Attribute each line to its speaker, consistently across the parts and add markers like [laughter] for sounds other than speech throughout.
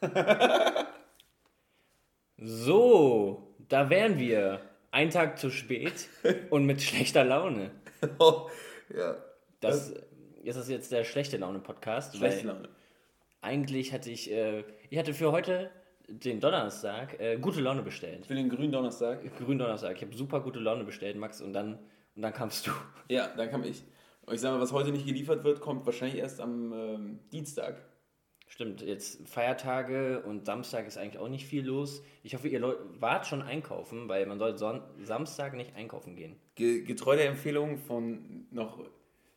Speaker 1: [laughs] So, da wären wir. Ein Tag zu spät und mit schlechter Laune. [laughs]
Speaker 2: ja.
Speaker 1: Das, ist das jetzt der schlechte Laune-Podcast?
Speaker 2: Schlechte Laune.
Speaker 1: Eigentlich hatte ich, äh, ich hatte für heute, den Donnerstag, äh, gute Laune bestellt.
Speaker 2: Für den grünen Donnerstag.
Speaker 1: Grünen Donnerstag. Ich habe super gute Laune bestellt, Max, und dann, und dann kamst du.
Speaker 2: Ja, dann kam ich. Und ich sage mal, was heute nicht geliefert wird, kommt wahrscheinlich erst am ähm, Dienstag.
Speaker 1: Stimmt, jetzt Feiertage und Samstag ist eigentlich auch nicht viel los. Ich hoffe, ihr Leu wart schon einkaufen, weil man soll Son Samstag nicht einkaufen gehen.
Speaker 2: Ge getreu der Empfehlung von noch,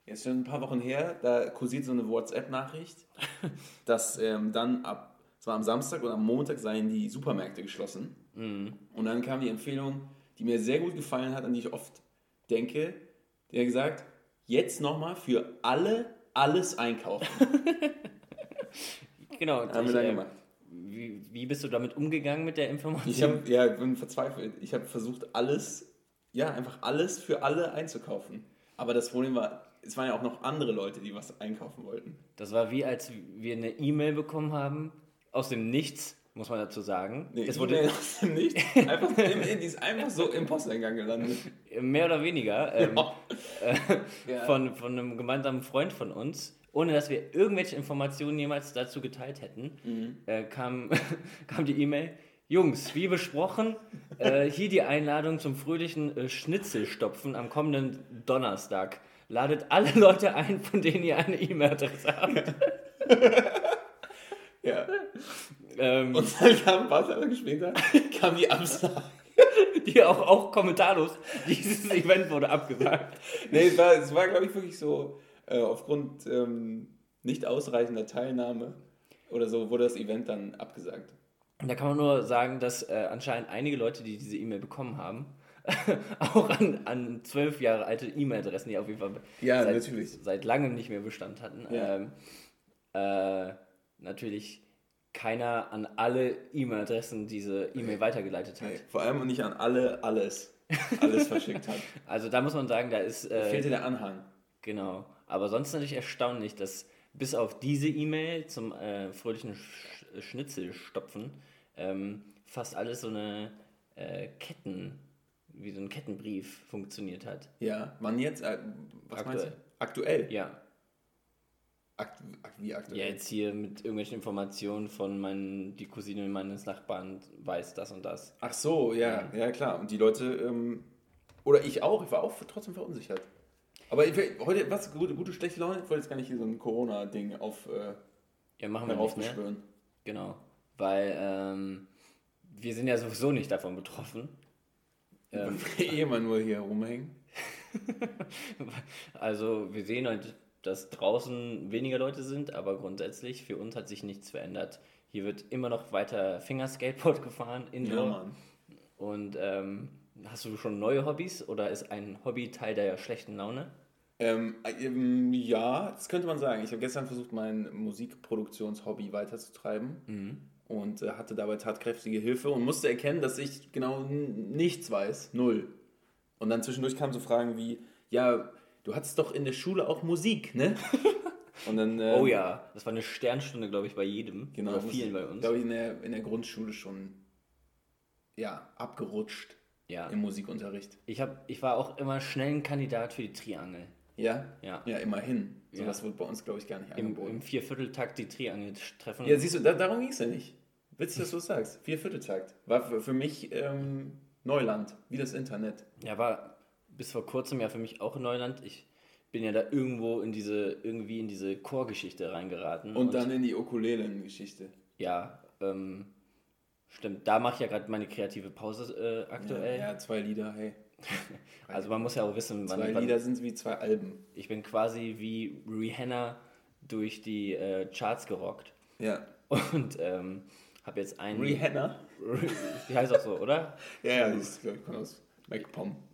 Speaker 2: jetzt schon ein paar Wochen her, da kursiert so eine WhatsApp-Nachricht, [laughs] dass ähm, dann ab, zwar am Samstag oder am Montag seien die Supermärkte geschlossen.
Speaker 1: Mhm.
Speaker 2: Und dann kam die Empfehlung, die mir sehr gut gefallen hat, an die ich oft denke, der hat gesagt, jetzt nochmal für alle alles einkaufen. [laughs]
Speaker 1: Genau,
Speaker 2: Haben wir dann
Speaker 1: äh,
Speaker 2: gemacht.
Speaker 1: Wie, wie bist du damit umgegangen mit der Information?
Speaker 2: Ich habe ja, bin verzweifelt. Ich habe versucht, alles, ja, einfach alles für alle einzukaufen. Aber das Problem war, es waren ja auch noch andere Leute, die was einkaufen wollten.
Speaker 1: Das war wie, als wir eine E-Mail bekommen haben, aus dem Nichts, muss man dazu sagen.
Speaker 2: Nee,
Speaker 1: es
Speaker 2: E-Mail
Speaker 1: wurde
Speaker 2: aus dem Nichts. Einfach, die ist einfach so im Posteingang gelandet.
Speaker 1: mehr oder weniger ähm,
Speaker 2: Ja.
Speaker 1: äh, von, von einem gemeinsamen Freund von uns, ohne dass wir irgendwelche Informationen jemals dazu geteilt hätten,
Speaker 2: Mhm.
Speaker 1: äh, kam, [laughs] kam die E-Mail. Jungs, wie besprochen, äh, hier die Einladung zum fröhlichen äh, Schnitzelstopfen am kommenden Donnerstag. Ladet alle Leute ein, von denen ihr eine E-Mail-Adresse habt. [laughs]
Speaker 2: Ja.
Speaker 1: Ähm,
Speaker 2: Und dann kam ein paar Tage später kam die Absage.
Speaker 1: die auch, auch kommentarlos. [laughs] Dieses Event wurde abgesagt.
Speaker 2: Nee, es war, es war glaube ich, wirklich so, äh, aufgrund ähm, nicht ausreichender Teilnahme oder so, wurde das Event dann abgesagt.
Speaker 1: Und da kann man nur sagen, dass äh, anscheinend einige Leute, die diese E-Mail bekommen haben, [laughs] auch an, an zwölf Jahre alte E-Mail-Adressen, die auf jeden Fall
Speaker 2: Ja,
Speaker 1: seit, seit langem nicht mehr Bestand hatten,
Speaker 2: Ja.
Speaker 1: ähm, äh, natürlich keiner an alle E-Mail-Adressen diese E-Mail weitergeleitet hat.
Speaker 2: Nee, vor allem nicht an alle alles, alles verschickt hat. [laughs]
Speaker 1: Also da muss man sagen, da ist äh,
Speaker 2: Fehlte der Anhang.
Speaker 1: Genau. Aber sonst natürlich erstaunlich, dass bis auf diese E-Mail zum äh, fröhlichen Sch Schnitzelstopfen ähm, fast alles so eine äh, Ketten, wie so ein Kettenbrief funktioniert hat.
Speaker 2: Ja, wann jetzt? Äh, was meinst du?
Speaker 1: Aktuell.
Speaker 2: Aktuell?
Speaker 1: Ja.
Speaker 2: Akt, akt, wie aktuell?
Speaker 1: Ja, jetzt hier mit irgendwelchen Informationen von meinen, die Cousine meines Nachbarn weiß das und das.
Speaker 2: Ach so, ja, ja, klar. Und die Leute, ähm, oder ich auch, ich war auch trotzdem verunsichert. Aber ich, heute, was, gute, gute, schlechte Laune? Ich wollte jetzt gar nicht hier so ein Corona-Ding auf äh,
Speaker 1: Ja, machen wir nicht, ne?
Speaker 2: heraufbeschwören.
Speaker 1: Genau. Weil ähm, wir sind ja sowieso nicht davon betroffen. Ähm,
Speaker 2: Weil wir [laughs] eh immer nur hier rumhängen. [laughs]
Speaker 1: Also wir sehen halt, dass draußen weniger Leute sind, aber grundsätzlich für uns hat sich nichts verändert. Hier wird immer noch weiter Fingerskateboard [laughs] gefahren, Indoor.
Speaker 2: Ja, Mann.
Speaker 1: Und ähm, hast du schon neue Hobbys oder ist ein Hobby Teil der schlechten Laune?
Speaker 2: Ähm, äh, ähm, ja, das könnte man sagen. Ich habe gestern versucht, mein Musikproduktionshobby weiterzutreiben und äh, hatte dabei tatkräftige Hilfe und musste erkennen, dass ich genau nichts weiß. Null. Und dann zwischendurch kamen so Fragen wie, ja, du hattest doch in der Schule auch Musik, ne? [laughs] Und dann, äh,
Speaker 1: Oh ja, das war eine Sternstunde, glaube ich, bei jedem.
Speaker 2: genau,
Speaker 1: Oder vielen bei uns.
Speaker 2: Glaube ich, in der, in der Grundschule schon, ja, abgerutscht
Speaker 1: Ja.
Speaker 2: im Musikunterricht.
Speaker 1: Ich, hab, ich war auch immer schnell ein Kandidat für die Triangel.
Speaker 2: Ja?
Speaker 1: Ja.
Speaker 2: Ja, immerhin. So
Speaker 1: Ja.
Speaker 2: was wird bei uns, glaube ich, gar nicht
Speaker 1: Im,
Speaker 2: angeboten.
Speaker 1: im Viervierteltakt die Triangel treffen.
Speaker 2: Ja, siehst du, da, darum ging es ja nicht. Witzig, dass du das sagst. Viervierteltakt. War für, für mich ähm, Neuland, wie das Internet.
Speaker 1: Ja, war bis vor kurzem ja für mich auch Neuland. Ich bin ja da irgendwo in diese, irgendwie in diese Chorgeschichte reingeraten.
Speaker 2: Und dann in die Ukulelen-Geschichte.
Speaker 1: Ja, ähm, stimmt. Da mache ich ja gerade meine kreative Pause äh, aktuell.
Speaker 2: Ja, ja, zwei Lieder, hey. [laughs]
Speaker 1: Also man muss ja auch wissen, wann,
Speaker 2: Zwei Lieder sind wie zwei Alben.
Speaker 1: ich bin quasi wie Rihanna durch die äh, Charts gerockt
Speaker 2: Ja.
Speaker 1: und ähm, habe jetzt einen.
Speaker 2: Rihanna?
Speaker 1: Die heißt auch so, oder? [laughs]
Speaker 2: Ja, ja, die ist, glaube ich, aus MacPom. [laughs]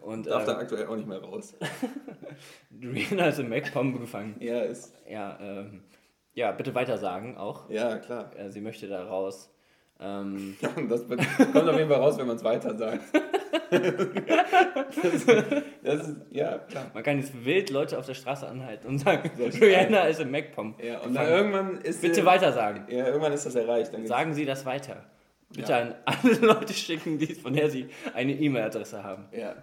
Speaker 1: Und
Speaker 2: Darf da
Speaker 1: ähm,
Speaker 2: aktuell auch nicht mehr raus.
Speaker 1: Rihanna ist im MacPom gefangen.
Speaker 2: Ja, ist.
Speaker 1: Ja, ähm, ja, bitte weiter sagen auch.
Speaker 2: Ja, klar.
Speaker 1: Äh, sie möchte da raus. Ähm, [laughs]
Speaker 2: Ja, und das kommt auf jeden Fall raus, wenn man es weiter sagt. das, [laughs] das ist, ja, klar.
Speaker 1: Man kann jetzt wild Leute auf der Straße anhalten und sagen, Rihanna ist im MacPom.
Speaker 2: Ja, und dann irgendwann ist
Speaker 1: Bitte
Speaker 2: äh,
Speaker 1: weitersagen.
Speaker 2: Ja, irgendwann ist das erreicht.
Speaker 1: Sagen Sie das weiter. Bitte
Speaker 2: Ja.
Speaker 1: an alle [laughs] Leute schicken, die, von der Sie eine E-Mail-Adresse haben.
Speaker 2: Ja.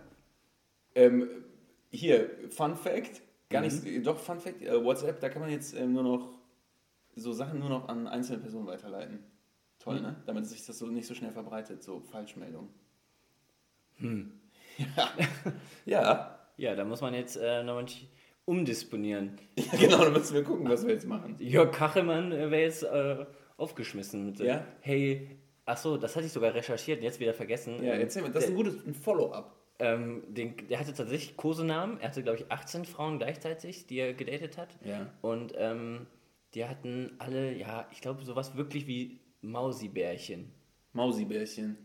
Speaker 2: Ähm, hier, Fun Fact. Gar nicht, doch, Fun Fact, äh, WhatsApp, da kann man jetzt ähm, nur noch so Sachen nur noch an einzelne Personen weiterleiten. Toll, ne? Damit sich das so nicht so schnell verbreitet, so Falschmeldungen. Hm. Ja. [laughs] ja.
Speaker 1: Ja, da muss man jetzt äh, nochmal umdisponieren. [laughs]
Speaker 2: ja, genau, dann müssen wir gucken, was wir jetzt machen.
Speaker 1: Jörg Kachelmann äh, wäre jetzt äh, aufgeschmissen mit, äh,
Speaker 2: Ja?
Speaker 1: hey, ach so, das hatte ich sogar recherchiert und jetzt wieder vergessen.
Speaker 2: Ja,
Speaker 1: Ähm,
Speaker 2: erzähl mal, das ist ein gutes Follow-up.
Speaker 1: Ähm, den, der hatte tatsächlich Kosenamen. Er hatte, glaube ich, 18 Frauen gleichzeitig, die er gedatet hat.
Speaker 2: Ja.
Speaker 1: Und ähm, die hatten alle, ja, ich glaube, sowas wirklich wie Mausibärchen.
Speaker 2: Mausibärchen.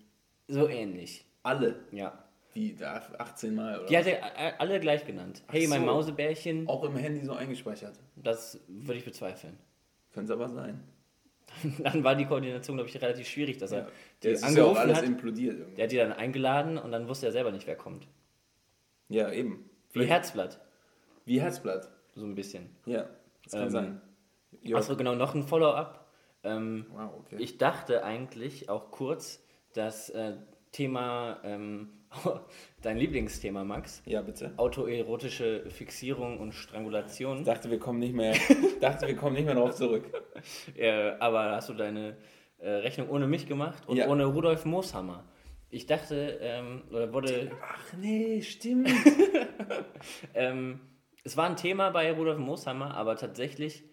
Speaker 1: So ähnlich.
Speaker 2: Alle.
Speaker 1: Ja.
Speaker 2: Wie, da 18 Mal oder
Speaker 1: Die hat er alle gleich genannt. Hey, mein
Speaker 2: so.
Speaker 1: Mausebärchen,
Speaker 2: Auch im Handy so eingespeichert.
Speaker 1: das würde ich bezweifeln.
Speaker 2: Könnte es aber sein. [laughs]
Speaker 1: Dann war die Koordination, glaube ich, relativ schwierig, dass er die
Speaker 2: Das ist ja auch
Speaker 1: angerufen
Speaker 2: alles
Speaker 1: hat.
Speaker 2: implodiert irgendwie.
Speaker 1: Der hat die dann eingeladen und dann wusste er selber nicht, wer kommt.
Speaker 2: Ja, eben.
Speaker 1: Wie Herzblatt,
Speaker 2: Wie Herzblatt.
Speaker 1: so ein bisschen.
Speaker 2: Ja, das kann
Speaker 1: Ähm,
Speaker 2: sein. Ja.
Speaker 1: Achso, genau, noch ein Follow-up. Ähm,
Speaker 2: Wow, okay.
Speaker 1: Ich dachte eigentlich auch kurz, das äh, Thema, ähm, [laughs] dein Lieblingsthema, Max,
Speaker 2: ja, bitte.
Speaker 1: autoerotische Fixierung und Strangulation.
Speaker 2: Ich dachte, wir kommen nicht mehr, [laughs] dachte, wir kommen nicht mehr darauf zurück.
Speaker 1: Äh, aber hast du deine äh, Rechnung ohne mich gemacht und
Speaker 2: Ja.
Speaker 1: ohne Rudolf Mooshammer. Ich dachte, ähm, oder wurde,
Speaker 2: Ach nee, stimmt. [laughs]
Speaker 1: ähm, es war ein Thema bei Rudolf Mooshammer, aber tatsächlich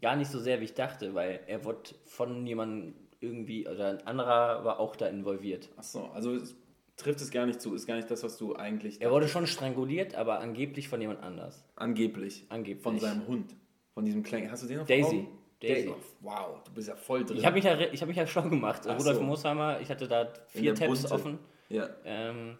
Speaker 1: gar nicht so sehr, wie ich dachte, weil er wurde von jemandem irgendwie, oder ein anderer war auch da involviert.
Speaker 2: Ach so, also es trifft es gar nicht zu, ist gar nicht das, was du eigentlich
Speaker 1: Er wurde schon stranguliert, aber angeblich von jemand anders.
Speaker 2: angeblich,
Speaker 1: Angeblich.
Speaker 2: von seinem Hund, von diesem kleinen, hast du den noch
Speaker 1: Daisy.
Speaker 2: Augen?
Speaker 1: Daisy.
Speaker 2: Wow, du bist ja voll drin.
Speaker 1: Ich habe mich, ja, ich hab mich ja schon gemacht.
Speaker 2: Ach
Speaker 1: Rudolf
Speaker 2: so.
Speaker 1: Mooshammer, ich hatte da vier Tabs
Speaker 2: Bunte.
Speaker 1: offen.
Speaker 2: ja,
Speaker 1: Ähm,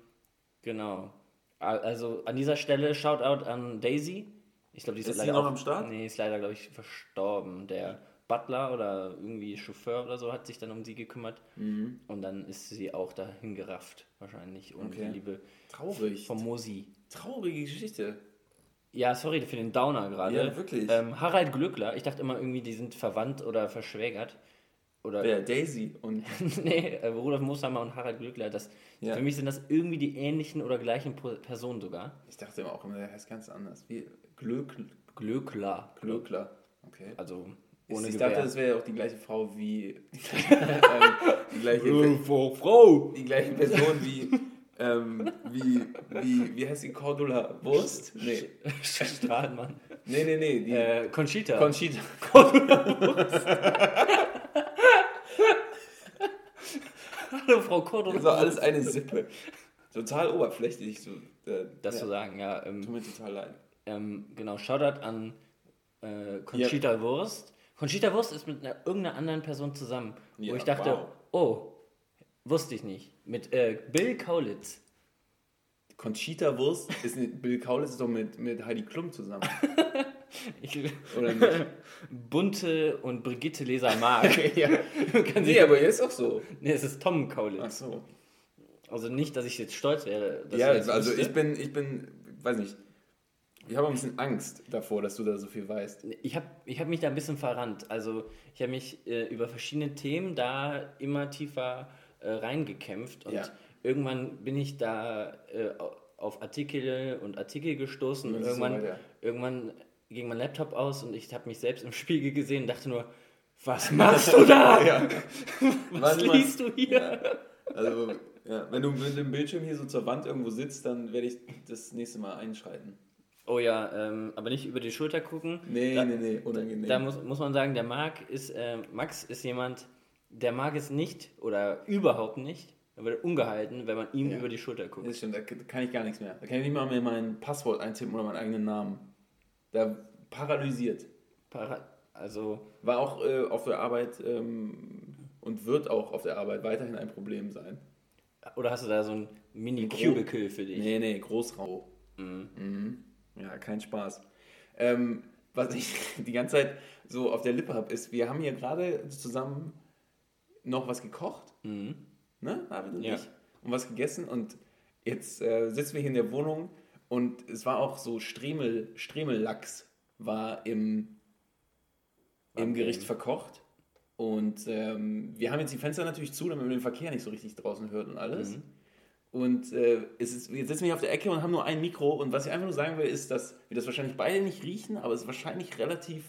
Speaker 1: genau. Also an dieser Stelle Shoutout an Daisy. Ich glaube, die ist,
Speaker 2: Ist
Speaker 1: leider
Speaker 2: sie noch
Speaker 1: auch,
Speaker 2: am Start?
Speaker 1: Nee, ist leider, glaube ich, verstorben. Der Butler oder irgendwie Chauffeur oder so hat sich dann um sie gekümmert. Und dann ist sie auch dahin gerafft, wahrscheinlich. Und
Speaker 2: Okay.
Speaker 1: die liebe
Speaker 2: traurig.
Speaker 1: vom Mosi.
Speaker 2: Traurige Geschichte.
Speaker 1: Ja, sorry für den Downer gerade.
Speaker 2: Ja, wirklich.
Speaker 1: Ähm, Harald Glückler, ich dachte immer irgendwie, die sind verwandt oder verschwägert. Oder
Speaker 2: Wer? Daisy und [laughs]
Speaker 1: nee, äh, Rudolf Mooshammer und Harald Glückler, das,
Speaker 2: Ja.
Speaker 1: für mich sind das irgendwie die ähnlichen oder gleichen Personen sogar.
Speaker 2: ich dachte immer auch immer, der heißt ganz anders. Wie Glöckl,
Speaker 1: Glöckler.
Speaker 2: Glöckler. Okay.
Speaker 1: Also ohne
Speaker 2: ich
Speaker 1: Gewehr.
Speaker 2: dachte, das wäre ja auch die gleiche Frau wie [laughs] ähm, die gleiche
Speaker 1: Frau, Frau!
Speaker 2: die gleiche Person wie ähm, wie wie wie heißt die Cordula Wurst? Nee.
Speaker 1: Strahlmann.
Speaker 2: Nee, nee, nee, die
Speaker 1: Äh, Conchita.
Speaker 2: Conchita. [laughs]
Speaker 1: Hallo, Frau Cordon.
Speaker 2: Das war alles eine Sippe. Total oberflächlich so. Äh,
Speaker 1: Das
Speaker 2: ja,
Speaker 1: zu sagen, ja. Ähm,
Speaker 2: Tut mir total leid.
Speaker 1: ähm, genau, Shoutout an äh, Conchita Wurst. Conchita Wurst ist mit einer, irgendeiner anderen Person zusammen,
Speaker 2: Ja,
Speaker 1: wo ich dachte,
Speaker 2: wow.
Speaker 1: oh, wusste ich nicht. Mit äh, Bill Kaulitz.
Speaker 2: Conchita Wurst ist mit Bill Kaulitz ist doch mit, mit Heidi Klum zusammen. [laughs]
Speaker 1: Ich,
Speaker 2: Oder nicht? [laughs]
Speaker 1: Bunte und Brigitte Leser mag. [laughs]
Speaker 2: ja.
Speaker 1: Kann
Speaker 2: Nee, aber er ist auch so.
Speaker 1: nee, es ist Tom
Speaker 2: Ach
Speaker 1: Kaulitz.
Speaker 2: so.
Speaker 1: Also nicht, dass ich jetzt stolz wäre. dass
Speaker 2: Ja, also
Speaker 1: wüsste.
Speaker 2: ich bin, ich bin, weiß nicht. Ich habe ein bisschen Angst davor, dass du da so viel weißt.
Speaker 1: Ich habe ich hab mich da ein bisschen verrannt. Also ich habe mich äh, über verschiedene Themen da immer tiefer äh, reingekämpft und
Speaker 2: Ja.
Speaker 1: irgendwann bin ich da äh, auf Artikel und Artikel gestoßen und
Speaker 2: Und so
Speaker 1: irgendwann,
Speaker 2: weiter.
Speaker 1: irgendwann ging mein Laptop aus und ich habe mich selbst im Spiegel gesehen und dachte nur, was machst du da? [laughs]
Speaker 2: Ja.
Speaker 1: Was
Speaker 2: mal.
Speaker 1: liest du hier?
Speaker 2: Also, ja, wenn du mit dem Bildschirm hier so zur Wand irgendwo sitzt, dann werde ich das nächste Mal einschreiten.
Speaker 1: Oh ja, ähm, aber nicht über die Schulter gucken.
Speaker 2: Nee,
Speaker 1: da,
Speaker 2: nee, nee, unangenehm.
Speaker 1: Da muss, muss man sagen, der Marc ist, äh, Max ist jemand, der mag es nicht oder überhaupt nicht, er wird ungehalten, wenn man ihm
Speaker 2: Ja.
Speaker 1: über die Schulter guckt.
Speaker 2: das stimmt, da kann ich gar nichts mehr. Da kann ich nicht mal mehr mein Passwort eintippen oder meinen eigenen Namen. Da paralysiert.
Speaker 1: Para also,
Speaker 2: War auch äh, auf der Arbeit ähm, und wird auch auf der Arbeit weiterhin ein Problem sein.
Speaker 1: oder hast du da so ein Mini-Cubicle für dich?
Speaker 2: Nee, nee, Großraum. Mhm. Ja, kein Spaß. Ähm, was ich [laughs] die ganze Zeit so auf der Lippe habe, ist, wir haben hier gerade zusammen noch was gekocht,
Speaker 1: Mhm.
Speaker 2: ne, David und
Speaker 1: Ja.
Speaker 2: ich, und was gegessen und jetzt äh, sitzen wir hier in der Wohnung und es war auch so Stremel, Stremellachs war im, im
Speaker 1: Okay.
Speaker 2: Gericht verkocht. Und ähm, wir haben jetzt die Fenster natürlich zu, damit man den Verkehr nicht so richtig draußen hört und alles.
Speaker 1: Mhm.
Speaker 2: Und äh, ist, wir sitzen hier auf der Ecke und haben nur ein Mikro. Und was ich einfach nur sagen will, ist, dass wir das wahrscheinlich beide nicht riechen, aber es ist wahrscheinlich relativ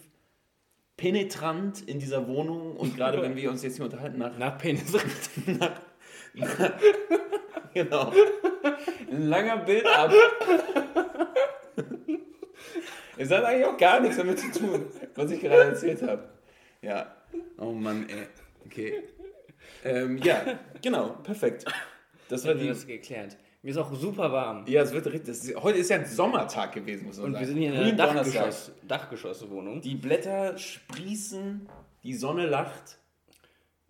Speaker 2: penetrant in dieser Wohnung. Und gerade wenn wir uns jetzt hier unterhalten, nach
Speaker 1: Nach Penis. [laughs]
Speaker 2: Genau. Ein langer Bild ab. Es hat eigentlich auch gar nichts damit zu tun, was ich gerade erzählt habe. Ja. Oh Mann, ey. Okay. Ähm, ja, genau, perfekt. Das war die.
Speaker 1: das geklärt. Mir ist auch super warm.
Speaker 2: Ja, es wird richtig. Heute ist ja ein Sommertag gewesen, muss man
Speaker 1: Und
Speaker 2: sagen.
Speaker 1: wir sind hier in einer. Dachgeschoss, Dachgeschosswohnung.
Speaker 2: Die Blätter sprießen, die Sonne lacht.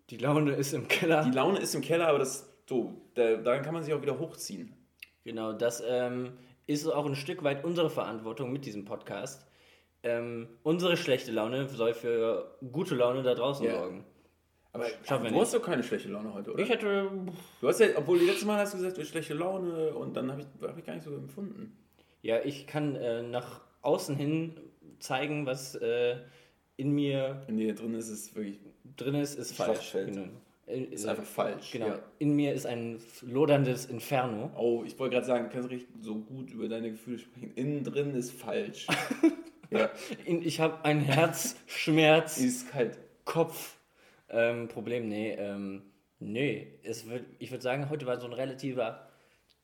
Speaker 1: Die Laune ist im Keller.
Speaker 2: Die Laune ist im Keller, aber das so, da, daran kann man sich auch wieder hochziehen.
Speaker 1: Genau, das ähm, ist auch ein Stück weit unsere Verantwortung mit diesem Podcast. Ähm, unsere schlechte Laune soll für gute Laune da draußen
Speaker 2: Ja.
Speaker 1: sorgen.
Speaker 2: Aber
Speaker 1: Schaffen
Speaker 2: du hast doch keine schlechte Laune heute, oder?
Speaker 1: Ich hätte.
Speaker 2: Du hast ja, obwohl die letzte Mal hast du gesagt, du hast schlechte Laune und dann habe ich, hab ich gar nicht so empfunden.
Speaker 1: Ja, ich kann äh, nach außen hin zeigen, was äh, in mir
Speaker 2: In dir drin ist es wirklich,
Speaker 1: drin ist, ist falsch. Genau. Äh,
Speaker 2: ist einfach falsch.
Speaker 1: Genau.
Speaker 2: Ja.
Speaker 1: In mir ist ein loderndes Inferno.
Speaker 2: Oh, ich wollte gerade sagen, du kannst richtig so gut über deine Gefühle sprechen. Innen drin ist falsch. [laughs] ja,
Speaker 1: ich habe ein Herzschmerz.
Speaker 2: ist kalt.
Speaker 1: Kopf. Ähm, Problem, nee. Ähm, nee, es wird, ich würde sagen, heute war so ein relativer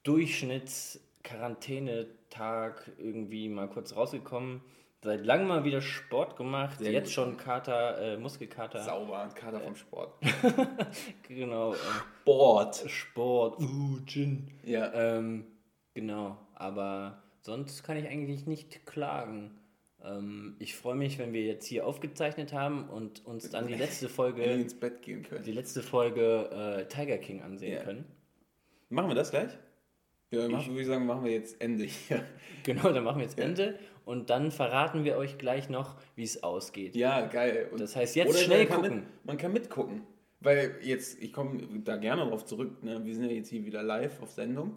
Speaker 1: Durchschnitts-Quarantänetag irgendwie mal kurz rausgekommen. Seit langem mal wieder Sport gemacht.
Speaker 2: Sehr
Speaker 1: Jetzt
Speaker 2: gut.
Speaker 1: schon Kater, äh, Muskelkater.
Speaker 2: Sauber, Kater vom Sport. [laughs]
Speaker 1: Genau. Äh,
Speaker 2: Sport.
Speaker 1: Sport. Uh, Gin.
Speaker 2: Ja.
Speaker 1: Ähm, genau. Aber sonst kann ich eigentlich nicht klagen. Ähm, ich freue mich, wenn wir jetzt hier aufgezeichnet haben und uns dann die letzte Folge
Speaker 2: ins Bett gehen können.
Speaker 1: die letzte Folge äh, Tiger King ansehen
Speaker 2: Ja.
Speaker 1: können.
Speaker 2: Machen wir das gleich? Ja, machen, würde ich sagen, machen wir jetzt Ende hier. [laughs]
Speaker 1: Genau, dann machen wir jetzt Ende und dann verraten wir euch gleich noch, wie es ausgeht.
Speaker 2: Ja, geil. Und
Speaker 1: Das heißt, jetzt schnell
Speaker 2: man kann
Speaker 1: gucken.
Speaker 2: Mit, man kann mitgucken. Weil jetzt, ich komme da gerne drauf zurück, ne? wir sind ja jetzt hier wieder live auf Sendung.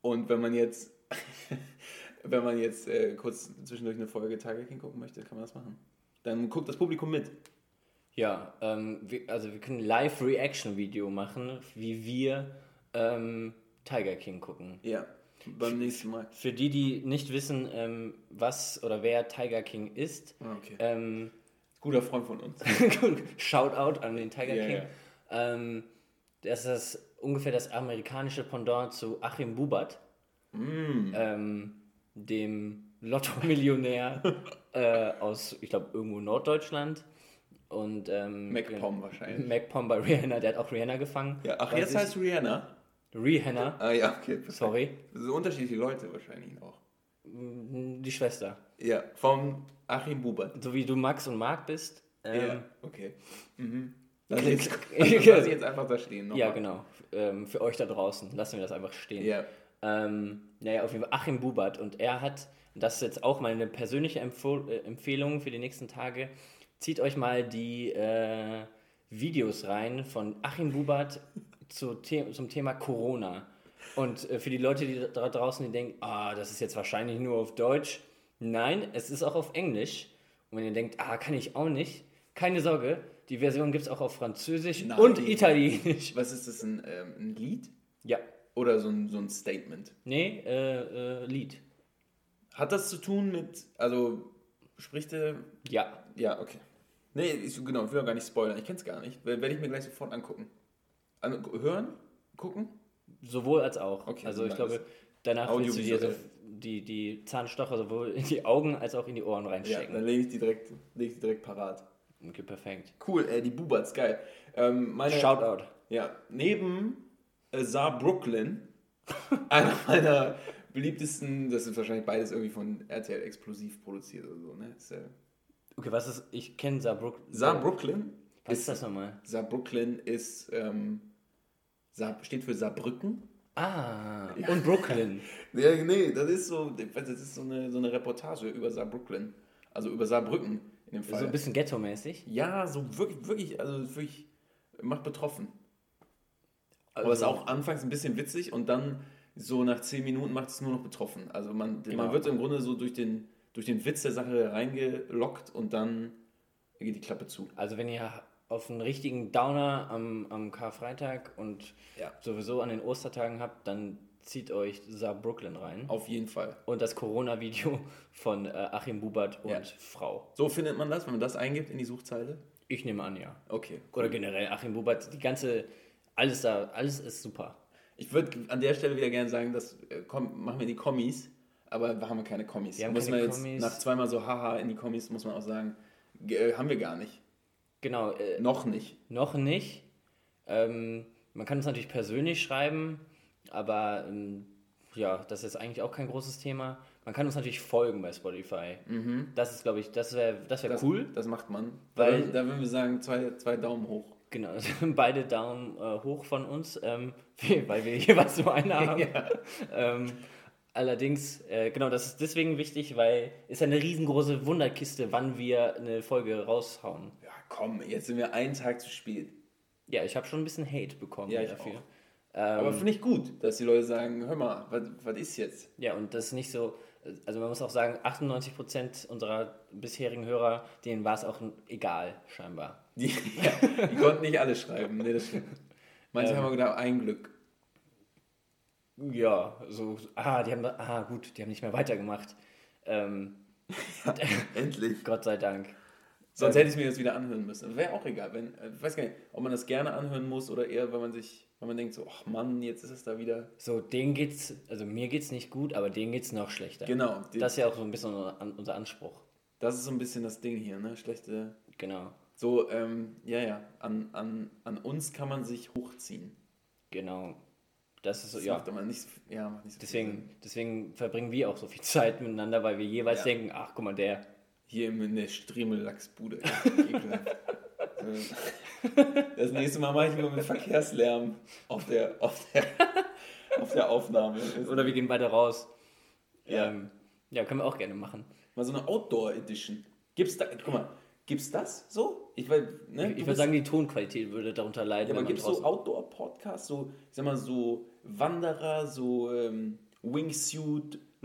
Speaker 2: Und wenn man jetzt, wenn man jetzt äh, kurz zwischendurch eine Folge Tiger King gucken möchte, kann man das machen. Dann guckt das Publikum mit.
Speaker 1: Ja, ähm, wir, also wir können ein Live-Reaction-Video machen, wie wir ähm, Tiger King gucken.
Speaker 2: Ja, beim nächsten Mal.
Speaker 1: Für die, die nicht wissen, ähm, was oder wer Tiger King ist,
Speaker 2: Ah, Okay.
Speaker 1: ähm,
Speaker 2: Guter Freund von uns. [laughs]
Speaker 1: Shoutout an den Tiger
Speaker 2: Ja,
Speaker 1: King.
Speaker 2: ja.
Speaker 1: Ähm, das ist ungefähr das amerikanische Pendant zu Achim Bubat,
Speaker 2: Mm.
Speaker 1: Dem Lotto-Millionär [laughs] äh, aus, ich glaube, irgendwo Norddeutschland. Und ähm,
Speaker 2: MacPom wahrscheinlich.
Speaker 1: MacPom bei Rihanna, der hat auch Rihanna gefangen.
Speaker 2: Ja, ach, jetzt
Speaker 1: ich-
Speaker 2: heißt Rihanna.
Speaker 1: Rihanna,
Speaker 2: Ah ja, okay.
Speaker 1: sorry,
Speaker 2: So unterschiedliche Leute wahrscheinlich auch.
Speaker 1: die Schwester.
Speaker 2: Ja, vom Achim Bubert.
Speaker 1: So wie du Max und Marc bist. Ähm,
Speaker 2: ja, okay. Mhm. Lass
Speaker 1: Okay.
Speaker 2: jetzt, [laughs] lass ich [laughs] jetzt einfach da stehen.
Speaker 1: ja,
Speaker 2: nochmal.
Speaker 1: genau. Ähm, für euch da draußen lassen wir das einfach stehen.
Speaker 2: Ja.
Speaker 1: Ähm, naja, auf jeden Fall Achim Bubert. Und er hat, das ist jetzt auch mal eine persönliche Empfo äh, Empfehlung für die nächsten Tage, zieht euch mal die äh, Videos rein von Achim Bubert [laughs] zu The zum Thema Corona. Und äh, für die Leute, die da draußen, die denken, ah, das ist jetzt wahrscheinlich nur auf Deutsch. Nein, es ist auch auf Englisch. Und wenn ihr denkt, ah, kann ich auch nicht, keine Sorge, die Version gibt es auch auf Französisch
Speaker 2: Nein.
Speaker 1: und Italienisch.
Speaker 2: Was ist das, ein, ähm, ein Lied?
Speaker 1: Ja,
Speaker 2: Oder so ein, so ein Statement?
Speaker 1: nee, äh, äh, Lied.
Speaker 2: Hat das zu tun mit, also spricht der,
Speaker 1: Ja,
Speaker 2: ja, okay. Nee, ich, genau, ich will auch gar nicht spoilern, ich kenn's gar nicht. Werde ich mir gleich sofort angucken. An, hören? Gucken?
Speaker 1: Sowohl als auch.
Speaker 2: Okay,
Speaker 1: also ich glaube, danach willst du dir so die, die Zahnstocher sowohl in die Augen als auch in die Ohren
Speaker 2: Ja,
Speaker 1: reinstecken.
Speaker 2: dann lege ich die direkt, lege ich die direkt parat.
Speaker 1: okay, perfekt.
Speaker 2: Cool, äh, die Buberts, geil. Ähm, meine,
Speaker 1: Shoutout.
Speaker 2: Ja, neben äh, Saarbrooklyn, [laughs] einer meiner beliebtesten, das ist wahrscheinlich beides irgendwie von RTL Explosiv produziert oder so, ne? Ist, äh,
Speaker 1: Okay, was ist, ich kenne Saarbrück.
Speaker 2: Saarbrooklyn
Speaker 1: Was ist das nochmal?
Speaker 2: Saarbrooklyn ist, ähm, Saar, steht für Saarbrücken.
Speaker 1: Ah, und Brooklyn. [laughs]
Speaker 2: Ja, nee, das ist so, das ist so eine, so eine Reportage über Saarbrooklyn. Also über Saarbrücken in dem Fall.
Speaker 1: so ein bisschen ghetto-mäßig.
Speaker 2: ja, so wirklich, wirklich, also wirklich macht betroffen.
Speaker 1: Also,
Speaker 2: Aber es ist auch anfangs ein bisschen witzig und dann so nach 10 Minuten macht es nur noch betroffen. Also man,
Speaker 1: Genau.
Speaker 2: man wird im Grunde so durch den, durch den Witz der Sache reingelockt und dann geht die Klappe zu.
Speaker 1: Also wenn ihr auf einen richtigen Downer am, am Karfreitag und
Speaker 2: Ja.
Speaker 1: sowieso an den Ostertagen habt, dann zieht euch Saar Brooklyn rein.
Speaker 2: Auf jeden Fall.
Speaker 1: Und das Corona-Video von äh, Achim Bubert und
Speaker 2: Ja.
Speaker 1: Frau.
Speaker 2: So findet man das, wenn man das eingibt in die Suchzeile?
Speaker 1: Ich nehme an, ja.
Speaker 2: Okay.
Speaker 1: Oder generell Achim Bubert, die ganze, alles da, alles ist super.
Speaker 2: Ich würde an der Stelle wieder gerne sagen, das äh, komm, machen wir die Kommis, aber wir haben keine Kommis.
Speaker 1: Wir haben
Speaker 2: muss
Speaker 1: keine
Speaker 2: man jetzt
Speaker 1: Kommis.
Speaker 2: nach zweimal so haha in die Kommis muss man auch sagen, ge- äh, haben wir gar nicht.
Speaker 1: Genau, äh,
Speaker 2: Noch nicht.
Speaker 1: noch nicht. Ähm, man kann uns natürlich persönlich schreiben, aber ähm, ja, das ist eigentlich auch kein großes Thema. Man kann uns natürlich folgen bei Spotify. Das ist, glaube ich, das wäre das wär
Speaker 2: Das,
Speaker 1: cool.
Speaker 2: Das macht man.
Speaker 1: Weil-
Speaker 2: Weil, da würden wir sagen, zwei, zwei Daumen hoch.
Speaker 1: Genau, [laughs] beide Daumen äh, hoch von uns, ähm, [laughs] weil wir jeweils nur einen haben. ähm, allerdings, äh, genau, das ist deswegen wichtig, weil es ist eine riesengroße Wunderkiste, wann wir eine Folge raushauen.
Speaker 2: Ja, komm, jetzt sind wir einen Tag zu spät.
Speaker 1: Ja, ich habe schon ein bisschen Hate bekommen
Speaker 2: Ja, ich
Speaker 1: dafür. Ähm,
Speaker 2: Aber finde ich gut, dass die Leute sagen, hör mal, was ist jetzt?
Speaker 1: Ja, und das ist nicht so, also man muss auch sagen, 98% unserer bisherigen Hörer, denen war es auch egal, scheinbar.
Speaker 2: Die, [laughs] ja, die konnten nicht alle schreiben. Nee, das stimmt. Manche
Speaker 1: Ähm.
Speaker 2: haben gedacht, ein Glück.
Speaker 1: Ja, so, ah, die haben, ah, gut, die haben nicht mehr weitergemacht. Ähm, [laughs]
Speaker 2: Endlich.
Speaker 1: Gott sei Dank.
Speaker 2: Sonst hätte ich es mir jetzt wieder anhören müssen. Wäre auch egal. Wenn, äh, ich weiß gar nicht, ob man das gerne anhören muss oder eher, wenn man sich, wenn man denkt so, ach Mann, jetzt ist es da wieder.
Speaker 1: So, denen geht's, also mir geht's nicht gut, aber denen geht's noch schlechter.
Speaker 2: Genau.
Speaker 1: Das ist ja auch so ein bisschen unser An- unser Anspruch.
Speaker 2: das ist so ein bisschen das Ding hier, ne? Schlechte.
Speaker 1: Genau,
Speaker 2: So, ähm, ja, ja. An, an, an uns kann man sich hochziehen.
Speaker 1: genau. Das ist so,
Speaker 2: Das
Speaker 1: ja.
Speaker 2: macht aber nicht ja, macht nicht so viel Sinn.
Speaker 1: Deswegen, deswegen verbringen wir auch so viel [laughs] Zeit miteinander, weil wir jeweils
Speaker 2: Ja.
Speaker 1: denken, ach, guck mal, der,
Speaker 2: Hier in der Striemellachsbude. [laughs] So. [laughs] das nächste Mal mache ich mal mit Verkehrslärm auf der, auf der, [laughs] auf der Aufnahme.
Speaker 1: oder wir gehen beide raus.
Speaker 2: Ja.
Speaker 1: Ähm, ja, können wir auch gerne machen.
Speaker 2: Mal so eine Outdoor Edition. Gibt's da, guck mal, gibt's das so? Ich, weil, ne,
Speaker 1: Ich, ich würde sagen, die Tonqualität würde darunter leiden.
Speaker 2: ja, aber gibt es so Outdoor-Podcasts, so, ich sag mal, so Wanderer, so ähm,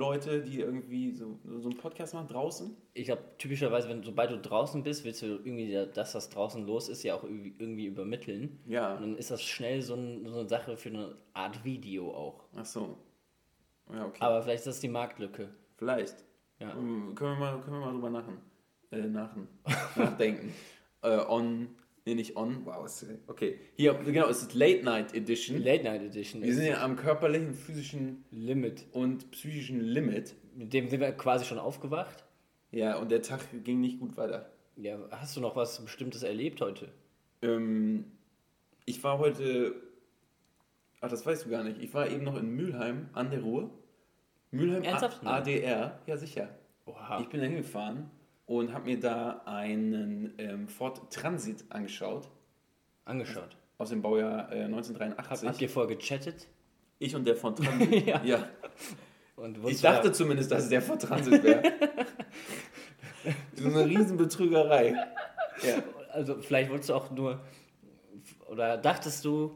Speaker 2: Wingsuit-Leute, die irgendwie so, so einen Podcast machen draußen?
Speaker 1: Ich glaube, typischerweise, wenn sobald du draußen bist, willst du irgendwie da- das, was draußen los ist, ja auch irgendwie, irgendwie übermitteln.
Speaker 2: Ja.
Speaker 1: Und dann ist das schnell so, ein, so eine Sache für eine Art Video auch.
Speaker 2: Ach so. Ja, okay.
Speaker 1: Aber vielleicht ist das die Marktlücke.
Speaker 2: Vielleicht.
Speaker 1: Ja.
Speaker 2: Ähm, Können, wir mal, können wir mal drüber nachen, äh, [laughs] nachdenken. äh, on, nee, nicht on, wow. Okay, hier, genau, es ist Late Night Edition.
Speaker 1: Late Night Edition
Speaker 2: Wir sind ja am körperlichen, physischen
Speaker 1: Limit.
Speaker 2: und psychischen Limit.
Speaker 1: Mit dem sind wir quasi schon aufgewacht.
Speaker 2: Ja, und der Tag ging nicht gut weiter.
Speaker 1: Ja, hast du noch was Bestimmtes erlebt heute?
Speaker 2: Ähm, ich war heute, ach, das weißt du gar nicht, ich war eben noch in Mülheim an der Ruhr. Mülheim
Speaker 1: Ernsthaft?
Speaker 2: ADR, ja sicher.
Speaker 1: Oha.
Speaker 2: Ich bin da hingefahren und habe mir da einen ähm, Ford Transit angeschaut,
Speaker 1: Angeschaut.
Speaker 2: aus dem Baujahr äh,
Speaker 1: Hab,
Speaker 2: 1983.
Speaker 1: habt ihr vorher gechattet?
Speaker 2: ich und der Ford Transit. [laughs]
Speaker 1: Ja.
Speaker 2: ja. Ich dachte
Speaker 1: du
Speaker 2: zumindest, dass es der Ford Transit wäre. so eine Riesenbetrügerei. Ja.
Speaker 1: also vielleicht wolltest du auch nur, oder dachtest du,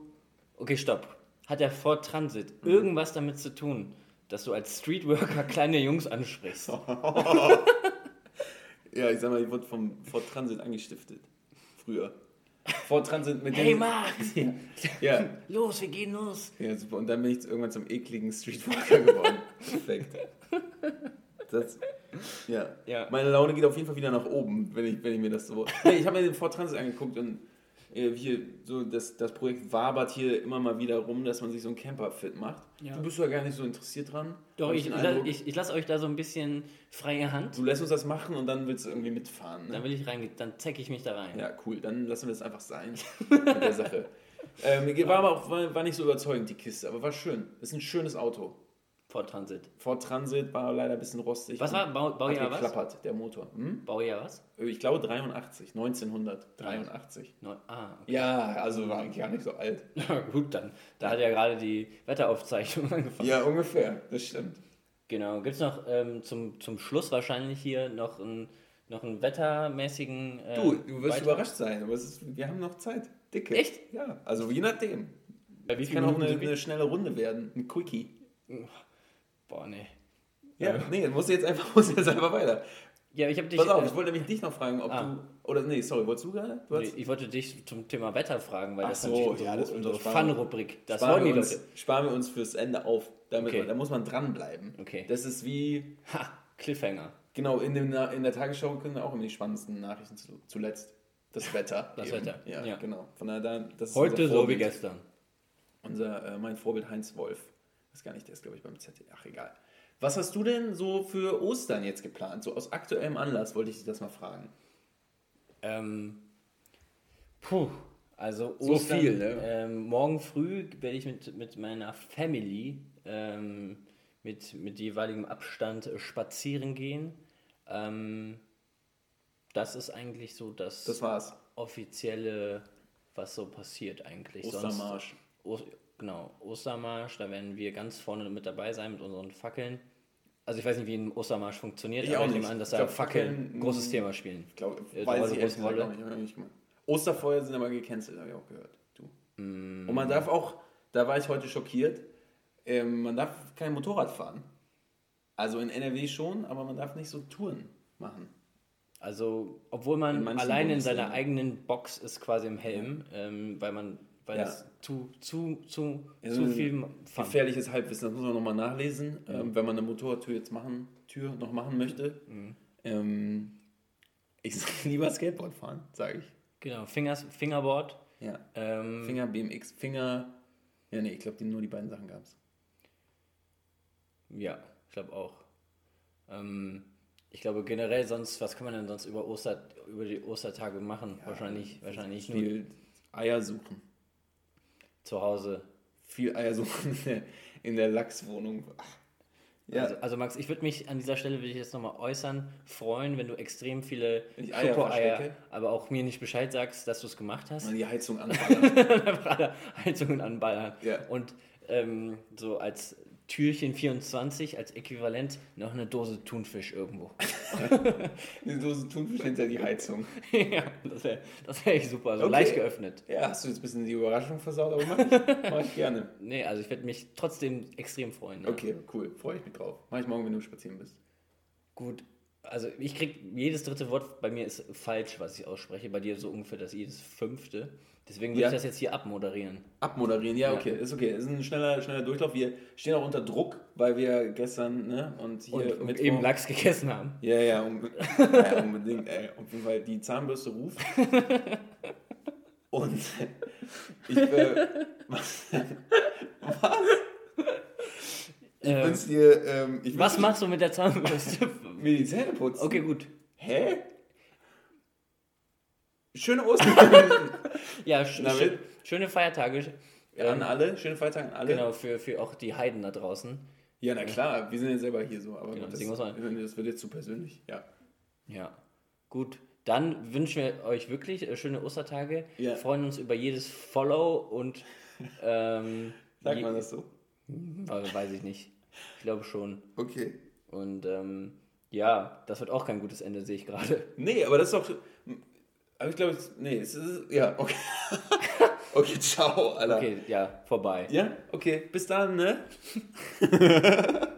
Speaker 1: okay, stopp, hat der Ford Transit
Speaker 2: Mhm.
Speaker 1: irgendwas damit zu tun, dass du als Streetworker kleine Jungs ansprichst? [laughs]
Speaker 2: ja, ich sag mal, ich wurde vom Ford Transit angestiftet. Früher. Ford Transit mit
Speaker 1: Hey
Speaker 2: dem.
Speaker 1: Max, [laughs]
Speaker 2: Ja. ja.
Speaker 1: los, wir gehen los.
Speaker 2: Ja, super. Und dann bin ich irgendwann zum ekligen Streetwalker geworden. Perfekt. Das, ja.
Speaker 1: Ja.
Speaker 2: Meine Laune geht auf jeden Fall wieder nach oben, wenn ich, wenn ich mir das so. Nee, ich habe mir den Ford Transit angeguckt und äh, hier so das, das Projekt wabert hier immer mal wieder rum, dass man sich so ein Camper fit macht.
Speaker 1: Ja.
Speaker 2: Du bist ja gar nicht so interessiert dran.
Speaker 1: Doch, ich, ich, ich, lasse euch da so ein bisschen freie Hand.
Speaker 2: Du lässt uns das machen und dann willst du irgendwie mitfahren. Ne?
Speaker 1: Dann will ich rein, dann zeck ich mich da rein.
Speaker 2: Ja, cool. Dann lassen wir das einfach sein [laughs] mit der Sache. Ähm, war aber auch war, war nicht so überzeugend, die Kiste, aber war schön. Ist ein schönes Auto.
Speaker 1: Ford Transit.
Speaker 2: Ford Transit war leider ein bisschen rostig.
Speaker 1: Was war Bau, Baujahr was?
Speaker 2: geklappert, der Motor. Hm?
Speaker 1: Baujahr was?
Speaker 2: Ich glaube 83, 1983.
Speaker 1: Neu- Ah, okay.
Speaker 2: Ja, also war eigentlich gar nicht so alt. [laughs]
Speaker 1: Ja, gut, dann. Da hat ja gerade die Wetteraufzeichnung [laughs] angefangen.
Speaker 2: Ja, ungefähr, das stimmt.
Speaker 1: Genau. Gibt es noch ähm, zum, zum Schluss wahrscheinlich hier noch einen, noch einen wettermäßigen. Äh,
Speaker 2: Du, du wirst
Speaker 1: Beitrag?
Speaker 2: überrascht sein, aber ist, wir haben noch Zeit. Dicke.
Speaker 1: Echt?
Speaker 2: Ja, also je nachdem.
Speaker 1: Bei wie
Speaker 2: Es kann auch eine, eine schnelle Runde werden, ein Quickie.
Speaker 1: Boah, nee.
Speaker 2: Ja, nee, musst du jetzt einfach, [laughs] musst du jetzt einfach weiter.
Speaker 1: Ja, ich habe dich.
Speaker 2: Pass auf,
Speaker 1: äh,
Speaker 2: ich wollte nämlich dich noch fragen, ob
Speaker 1: ah.
Speaker 2: du. Oder nee, sorry, wolltest du gerade? Du
Speaker 1: nee, ich wollte dich zum Thema Wetter fragen, weil
Speaker 2: Ach
Speaker 1: das
Speaker 2: so,
Speaker 1: natürlich unsere,
Speaker 2: ja,
Speaker 1: unsere
Speaker 2: wir-
Speaker 1: Fun-Rubrik. Das
Speaker 2: sparen
Speaker 1: wollen die
Speaker 2: wir, uns,
Speaker 1: Leute.
Speaker 2: sparen wir uns fürs Ende auf. Damit
Speaker 1: Okay.
Speaker 2: da muss man dranbleiben.
Speaker 1: Okay.
Speaker 2: Das ist wie.
Speaker 1: Ha, Cliffhanger.
Speaker 2: Genau, in, dem, in der Tagesschau können auch immer die spannendsten Nachrichten zu, zuletzt. Das Wetter. [laughs]
Speaker 1: Das
Speaker 2: eben.
Speaker 1: Wetter,
Speaker 2: Ja,
Speaker 1: ja.
Speaker 2: genau. Von daher, da- das ist
Speaker 1: Heute so wie gestern.
Speaker 2: Unser, äh, mein Vorbild Heinz Wolf. Weiß gar nicht, der ist, glaube ich, beim ZDF. Ach, egal. Was hast du denn so für Ostern jetzt geplant? So aus aktuellem Anlass wollte ich dich das mal fragen.
Speaker 1: Ähm, puh, also
Speaker 2: So
Speaker 1: Ostern,
Speaker 2: viel, ne?
Speaker 1: ähm, morgen früh werde ich mit, mit meiner Family ähm, mit, mit jeweiligem Abstand äh, spazieren gehen. Ähm, das ist eigentlich so das,
Speaker 2: Das war's.
Speaker 1: offizielle, was so passiert eigentlich.
Speaker 2: Ostermarsch.
Speaker 1: Sonst, genau, Ostermarsch, da werden wir ganz vorne mit dabei sein mit unseren Fackeln. Also ich weiß nicht, wie ein Ostermarsch funktioniert,
Speaker 2: Ich
Speaker 1: aber ich nehme an, dass da
Speaker 2: glaub,
Speaker 1: Fackeln ein großes Thema spielen.
Speaker 2: Ich glaube,
Speaker 1: Äh,
Speaker 2: weiß ich ehrlich gesagt
Speaker 1: Rolle.
Speaker 2: nicht. nicht. Osterfeuer sind aber gecancelt, habe ich auch gehört. Du.
Speaker 1: Mm.
Speaker 2: Und man darf auch, da war ich heute schockiert, ähm, man darf kein Motorrad fahren. Also in NRW schon, aber man darf nicht so Touren machen.
Speaker 1: Also, obwohl
Speaker 2: In
Speaker 1: man
Speaker 2: manchen
Speaker 1: allein in seiner eigenen Box ist quasi im Helm, ähm, weil man, weil
Speaker 2: Ja.
Speaker 1: es zu, zu, zu,
Speaker 2: Also
Speaker 1: zu viel Fun.
Speaker 2: Gefährliches Halbwissen, das muss man nochmal nachlesen, ähm, wenn man eine Motorradtür jetzt machen, Tür noch machen möchte.
Speaker 1: Mhm.
Speaker 2: Ähm, ich [laughs] sage lieber Skateboard fahren, sage ich.
Speaker 1: Genau, Fingers, Fingerboard.
Speaker 2: Ja.
Speaker 1: Ähm,
Speaker 2: Finger BMX, Finger. Ja, nee, ich glaube, nur die beiden Sachen gab es.
Speaker 1: Ja, ich glaube auch. Ähm, ich glaube generell sonst, was kann man denn sonst über Oster, über die Ostertage machen? wahrscheinlich, wahrscheinlich nur
Speaker 2: Viel Eier suchen.
Speaker 1: Zu Hause.
Speaker 2: Viel Eier suchen in der, in der Lachswohnung. Ach. Ja,
Speaker 1: Also, also Max, ich würde mich an dieser Stelle will ich jetzt nochmal äußern, freuen, wenn du extrem viele Schokoeier, aber auch mir nicht Bescheid sagst, dass du es gemacht hast.
Speaker 2: mal die Heizung [laughs] anballern.
Speaker 1: Heizungen anballern.
Speaker 2: Ja.
Speaker 1: Und ähm, so als Türchen 24, als Äquivalent, noch eine Dose Thunfisch irgendwo.
Speaker 2: Die Dose Thunfisch hinter die Heizung. [laughs]
Speaker 1: ja, das wäre das wär echt super, so
Speaker 2: Okay.
Speaker 1: leicht geöffnet.
Speaker 2: Ja, hast du jetzt ein bisschen die Überraschung versaut, aber mach ich, [laughs] mach ich gerne.
Speaker 1: Nee, also ich würde mich trotzdem extrem freuen. Ja.
Speaker 2: Okay, cool, freue ich mich drauf. Mach ich morgen, wenn du spazieren bist.
Speaker 1: Gut. Also ich krieg jedes dritte Wort bei mir ist falsch, was ich ausspreche. Bei dir so ungefähr das jedes fünfte. Deswegen würde
Speaker 2: Ja.
Speaker 1: ich das jetzt hier abmoderieren.
Speaker 2: Abmoderieren, ja,
Speaker 1: Ja.
Speaker 2: okay, ist okay. Ist ein schneller, schneller Durchlauf. Wir stehen auch unter Druck, weil wir gestern, ne, und hier
Speaker 1: Und, und eben Lachs gegessen haben.
Speaker 2: Ja, ja, unbe [laughs] ja, unbedingt, ey. Auf jeden Fall, die Zahnbürste ruft. Und [laughs] ich, äh, [laughs] was? was? Ich
Speaker 1: Ähm,
Speaker 2: dir, ähm, ich
Speaker 1: Was machst du mit der Zahnbürste?
Speaker 2: mir die Zähne putzen?
Speaker 1: okay, gut.
Speaker 2: Hä? Schöne Ostern [laughs]
Speaker 1: Ja, sch
Speaker 2: Na,
Speaker 1: sch
Speaker 2: mit-
Speaker 1: schöne Feiertage.
Speaker 2: an alle, schöne Feiertage an alle.
Speaker 1: Genau, für, für auch die Heiden da draußen.
Speaker 2: Ja, na klar, wir sind ja selber hier so, aber
Speaker 1: Genau,
Speaker 2: das,
Speaker 1: deswegen muss man-
Speaker 2: das wird jetzt zu persönlich. Ja.
Speaker 1: Ja. Gut. Dann wünschen wir euch wirklich äh, schöne Ostertage.
Speaker 2: Ja.
Speaker 1: Freuen uns über jedes Follow und [laughs] ähm,
Speaker 2: Sagt man das so?
Speaker 1: Äh, Weiß ich nicht. Ich glaube schon.
Speaker 2: Okay.
Speaker 1: Und ähm, ja, das wird auch kein gutes Ende, sehe ich gerade.
Speaker 2: Nee, aber das ist doch. Aber ich glaube, es- nee, es ist. Ja, okay. [laughs] okay, ciao, Alter.
Speaker 1: Okay, ja, vorbei.
Speaker 2: Ja, okay, bis dann, ne? [laughs]